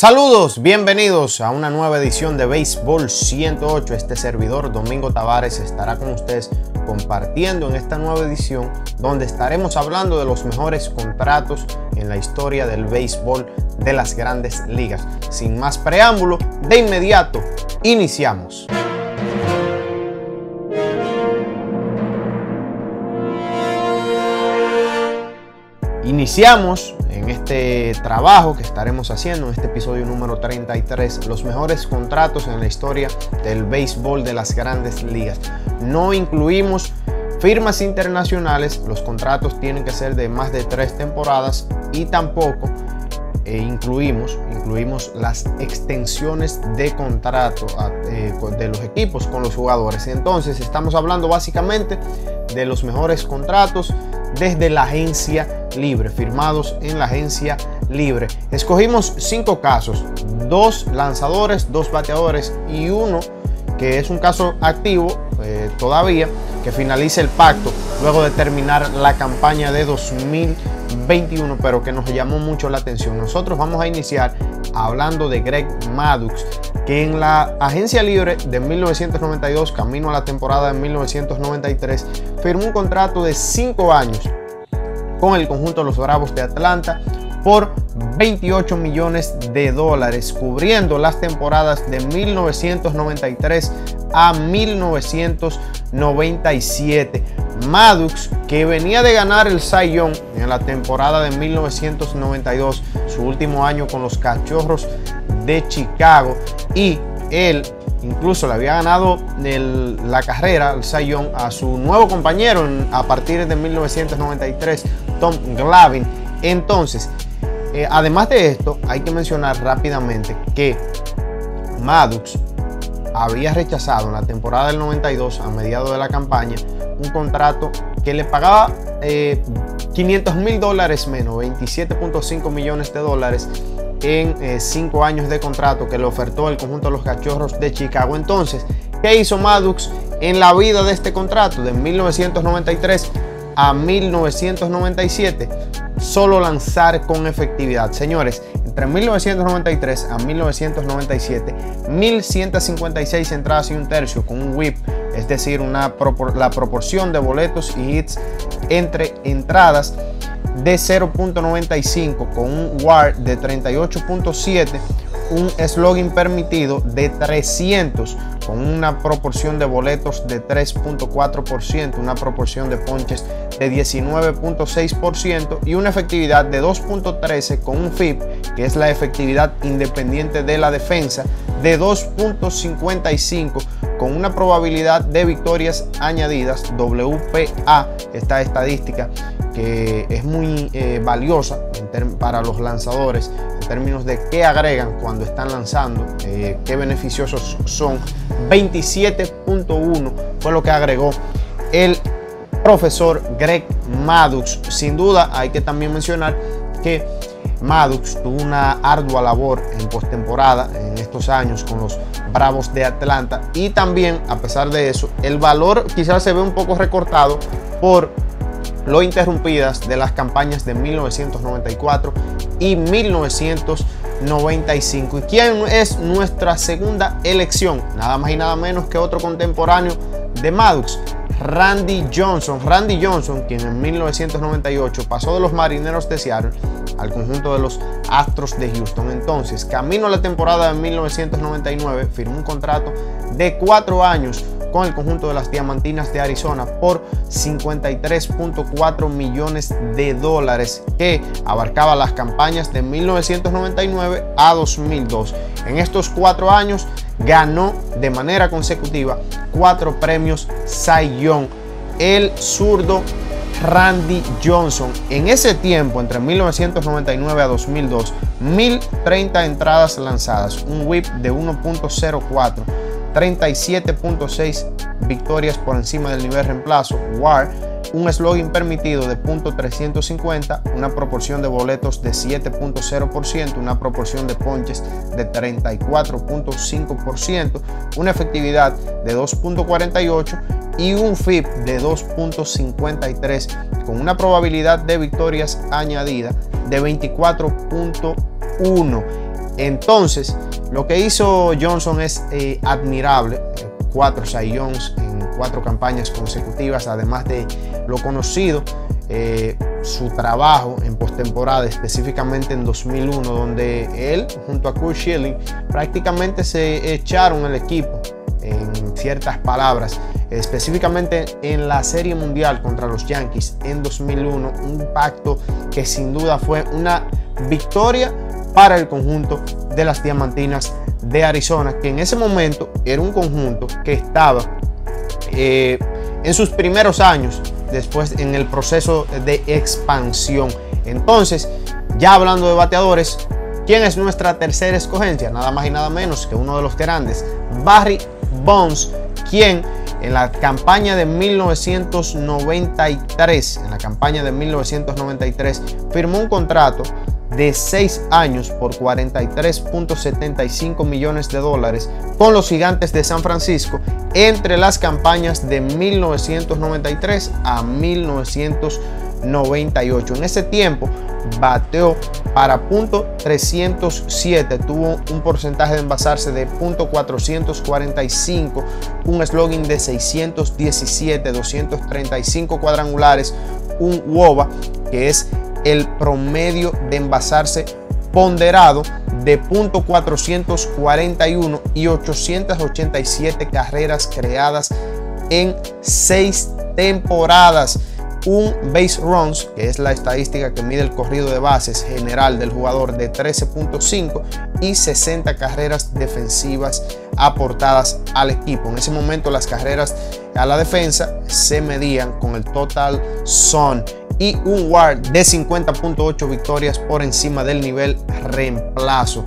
Saludos, bienvenidos a una nueva edición de Béisbol 108. Este servidor, Domingo Tavares, estará con ustedes compartiendo en esta nueva edición donde estaremos hablando de los mejores contratos en la historia del béisbol de las grandes ligas. Sin más preámbulo, de inmediato, iniciamos. Iniciamos este trabajo que estaremos haciendo en este episodio número 33, los mejores contratos en la historia del béisbol de las grandes ligas. No incluimos firmas internacionales, los contratos tienen que ser de más de tres temporadas y tampoco eh, incluimos, incluimos las extensiones de contrato eh, de los equipos con los jugadores. Entonces estamos hablando básicamente de los mejores contratos desde la agencia libre, firmados en la agencia libre. Escogimos cinco casos, dos lanzadores, dos bateadores y uno que es un caso activo eh, todavía, que finalice el pacto luego de terminar la campaña de 2021, pero que nos llamó mucho la atención. Nosotros vamos a iniciar hablando de Greg Maddux, que en la agencia libre de 1992, camino a la temporada de 1993, firmó un contrato de 5 años con el conjunto de los Bravos de Atlanta por 28 millones de dólares, cubriendo las temporadas de 1993 a 1997. Maddox, que venía de ganar el Cy Young en la temporada de 1992, su último año con los Cachorros de Chicago, y él incluso le había ganado la carrera, el Cy Young, a su nuevo compañero a partir de 1993, Tom Glavin. Entonces, eh, además de esto, hay que mencionar rápidamente que Maddox había rechazado en la temporada del 92, a mediados de la campaña, un contrato que le pagaba 500 eh, mil dólares menos, 27.5 millones de dólares en 5 eh, años de contrato que le ofertó el conjunto de los cachorros de Chicago. Entonces, ¿qué hizo Maddox en la vida de este contrato de 1993 a 1997, solo lanzar con efectividad. Señores, entre 1993 a 1997, 1156 entradas y un tercio con un whip, es decir, una la proporción de boletos y hits entre entradas de 0.95 con un WAR de 38.7 un slogan permitido de 300 con una proporción de boletos de 3.4%, una proporción de ponches de 19.6% y una efectividad de 2.13 con un FIP, que es la efectividad independiente de la defensa, de 2.55 con una probabilidad de victorias añadidas, WPA, esta estadística que es muy eh, valiosa para los lanzadores términos de qué agregan cuando están lanzando, eh, qué beneficiosos son. 27.1 fue lo que agregó el profesor Greg Maddux. Sin duda hay que también mencionar que Maddux tuvo una ardua labor en postemporada en estos años con los Bravos de Atlanta y también a pesar de eso el valor quizás se ve un poco recortado por lo interrumpidas de las campañas de 1994 y 1995. ¿Y quién es nuestra segunda elección? Nada más y nada menos que otro contemporáneo de Maddox, Randy Johnson. Randy Johnson, quien en 1998 pasó de los Marineros de Seattle al conjunto de los Astros de Houston. Entonces, camino a la temporada de 1999, firmó un contrato de cuatro años con el conjunto de las Diamantinas de Arizona por 53.4 millones de dólares que abarcaba las campañas de 1999 a 2002. En estos cuatro años ganó de manera consecutiva cuatro premios Cy. El zurdo Randy Johnson. En ese tiempo, entre 1999 a 2002, 1030 entradas lanzadas, un whip de 1.04 37.6 victorias por encima del nivel reemplazo, WAR, un slogan permitido de .350, una proporción de boletos de 7.0%, una proporción de ponches de 34.5%, una efectividad de 2.48 y un FIP de 2.53 con una probabilidad de victorias añadida de 24.1 Entonces, lo que hizo Johnson es eh, admirable. Cuatro Youngs en cuatro campañas consecutivas, además de lo conocido, eh, su trabajo en postemporada, específicamente en 2001, donde él junto a Kurt Schilling prácticamente se echaron el equipo en ciertas palabras, específicamente en la Serie Mundial contra los Yankees en 2001, un pacto que sin duda fue una victoria para el conjunto de las Diamantinas de Arizona, que en ese momento era un conjunto que estaba eh, en sus primeros años, después en el proceso de expansión. Entonces, ya hablando de bateadores, ¿quién es nuestra tercera escogencia? Nada más y nada menos que uno de los grandes, Barry Bonds, quien en la campaña de 1993, en la campaña de 1993, firmó un contrato de 6 años por 43.75 millones de dólares con los gigantes de San Francisco entre las campañas de 1993 a 1998. En ese tiempo bateó para punto 307, tuvo un porcentaje de envasarse de punto 445, un slogan de 617, 235 cuadrangulares, un WOBA que es el promedio de envasarse ponderado de .441 y 887 carreras creadas en seis temporadas. Un base runs, que es la estadística que mide el corrido de bases general del jugador de 13.5 y 60 carreras defensivas aportadas al equipo. En ese momento las carreras a la defensa se medían con el total son y un WAR de 50.8 victorias por encima del nivel reemplazo.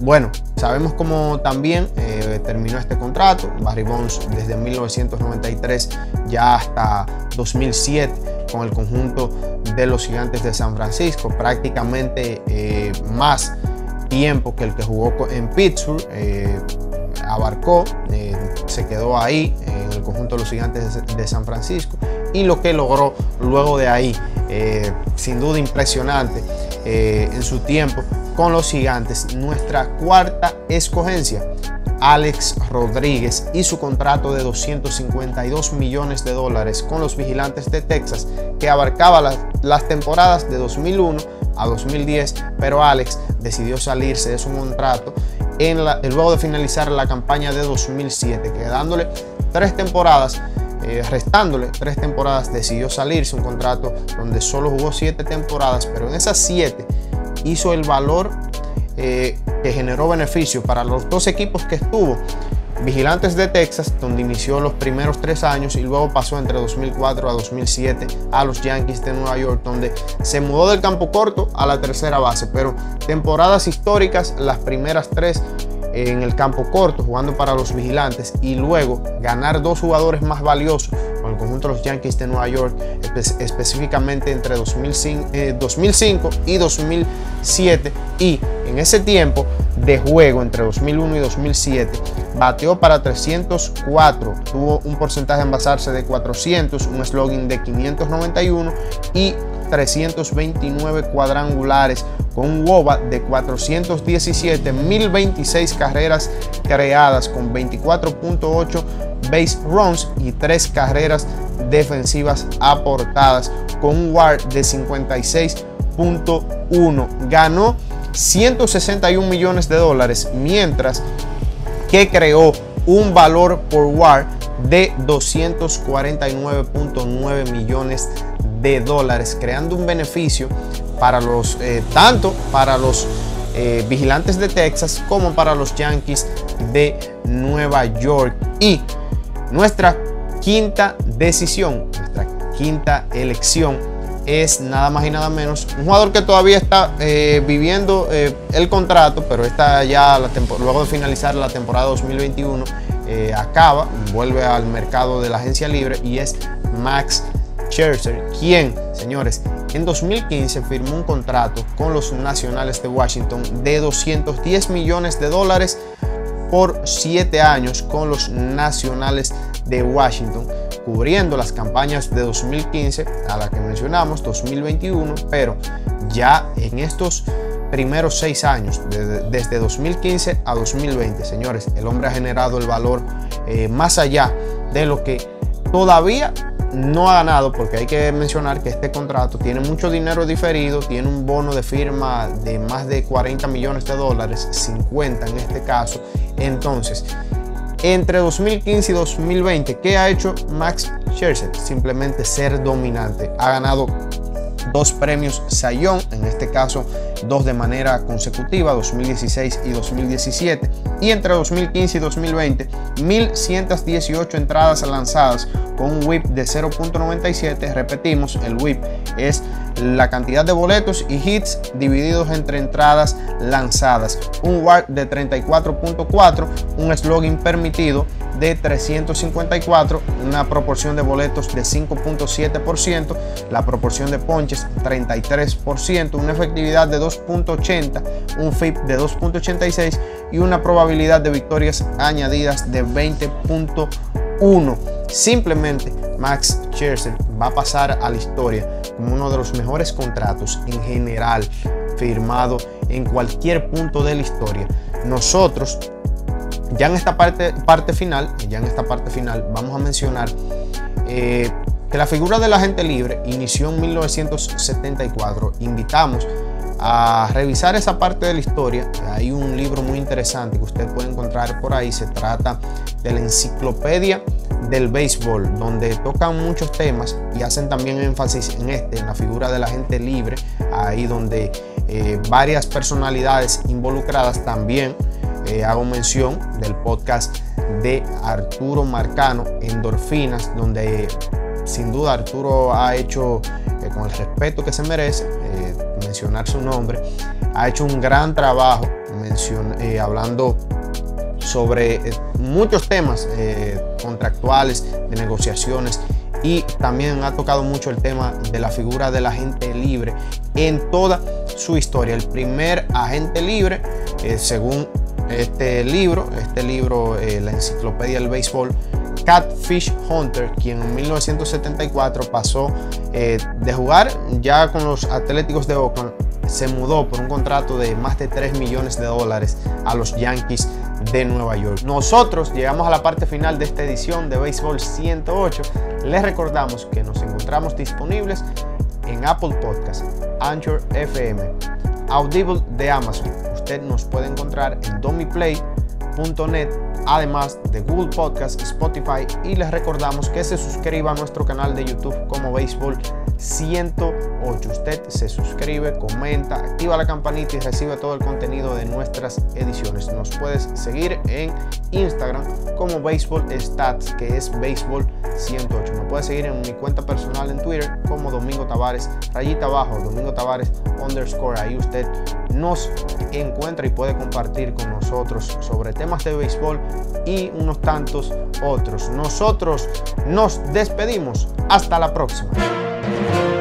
Bueno, sabemos cómo también eh, terminó este contrato. Barry Bonds desde 1993 ya hasta 2007 con el conjunto de los gigantes de San Francisco. Prácticamente eh, más tiempo que el que jugó en Pittsburgh. Eh, abarcó, se quedó ahí en el conjunto de los gigantes de San Francisco y lo que logró luego de ahí, eh, sin duda impresionante eh, en su tiempo con los gigantes. Nuestra cuarta escogencia, Alex Rodríguez y su contrato de 252 millones de dólares con los vigilantes de Texas, que abarcaba las, temporadas de 2001 a 2010, pero Alex decidió salirse de su contrato en la, luego de finalizar la campaña de 2007, quedándole tres temporadas eh, restándole tres temporadas, decidió salirse un contrato donde solo jugó siete temporadas, pero en esas siete hizo el valor eh, que generó beneficio para los dos equipos que estuvo. Vigilantes de Texas, donde inició los primeros tres años y luego pasó entre 2004 a 2007 a los Yankees de Nueva York, donde se mudó del campo corto a la tercera base. Pero temporadas históricas, las primeras tres en el campo corto jugando para los vigilantes y luego ganar dos jugadores más valiosos con el conjunto de los Yankees de Nueva York, específicamente entre 2005, 2005 eh, y 2007. Y en ese tiempo de juego, entre 2001 y 2007, bateó para 304, tuvo un porcentaje de envasarse de 400, un slogan de 591 y 329 cuadrangulares con un WOBA de 417, 1026 carreras creadas con 24.8 base runs y 3 carreras defensivas aportadas con un WAR de 56.1. Ganó 161 millones de dólares, mientras que creó un valor por WAR de 249.9 millones de dólares, creando un beneficio para los, eh, tanto para los eh, vigilantes de Texas como para los Yankees de Nueva York. Y nuestra quinta decisión, nuestra quinta elección es nada más y nada menos un jugador que todavía está eh, viviendo el contrato, pero está ya la luego de finalizar la temporada 2021 acaba, vuelve al mercado de la agencia libre y es Max Scherzer, quien, señores, en 2015 firmó un contrato con los Nacionales de Washington de 210 millones de dólares por 7 años con los Nacionales de Washington, cubriendo las campañas de 2015 a la que mencionamos, 2021, pero ya en estos primeros seis años, desde, 2015 a 2020. Señores, el hombre ha generado el valor eh, más allá de lo que todavía no ha ganado, porque hay que mencionar que este contrato tiene mucho dinero diferido, tiene un bono de firma de más de 40 millones de dólares, 50 en este caso. Entonces, entre 2015 y 2020, ¿qué ha hecho Max Scherzer? Simplemente ser dominante. Ha ganado dos premios Sayón, en este caso dos de manera consecutiva, 2016 y 2017. Y entre 2015 y 2020, 1118 entradas lanzadas con un whip de 0.97. Repetimos, el whip es la cantidad de boletos y hits divididos entre entradas lanzadas. Un WAR de 34.4, un slogan permitido de 354, una proporción de boletos de 5.7%, la proporción de ponches 33%, una efectividad de 2.80, un FIP de 2.86 y una probabilidad de victorias añadidas de 20.1. Simplemente Max Scherzer va a pasar a la historia como uno de los mejores contratos en general firmado en cualquier punto de la historia. Nosotros ya en esta parte, final, ya en esta parte final, vamos a mencionar eh, que la figura del agente libre inició en 1974. Invitamos a revisar esa parte de la historia. Hay un libro muy interesante que usted puede encontrar por ahí. Se trata de la enciclopedia del béisbol, donde tocan muchos temas y hacen también énfasis en este, en la figura del agente libre, ahí donde eh, varias personalidades involucradas también eh, hago mención del podcast de Arturo Marcano, Endorfinas, donde sin duda Arturo ha hecho, eh, con el respeto que se merece, mencionar su nombre, ha hecho un gran trabajo hablando sobre muchos temas contractuales, de negociaciones y también ha tocado mucho el tema de la figura del agente libre en toda su historia. El primer agente libre, según este libro, este libro, eh, la enciclopedia del béisbol, Catfish Hunter, quien en 1974 pasó eh, de jugar ya con los Atléticos de Oakland, se mudó por un contrato de más de 3 millones de dólares a los Yankees de Nueva York. Nosotros llegamos a la parte final de esta edición de Béisbol 108. Les recordamos que nos encontramos disponibles en Apple Podcast, Anchor FM, Audible de Amazon usted nos puede encontrar en además de Google Podcast, Spotify y les recordamos que se suscriba a nuestro canal de YouTube como Béisbol 108. Usted se suscribe, comenta, activa la campanita y recibe todo el contenido de nuestras ediciones. Nos puedes seguir en Instagram como Baseball Stats, que es Béisbol 108. Me puedes seguir en mi cuenta personal en Twitter como Domingo Tavares, rayita abajo, Domingo Tavares underscore. Ahí usted nos encuentra y puede compartir con nosotros sobre temas de béisbol y unos tantos otros. Nosotros nos despedimos. Hasta la próxima. Thank you.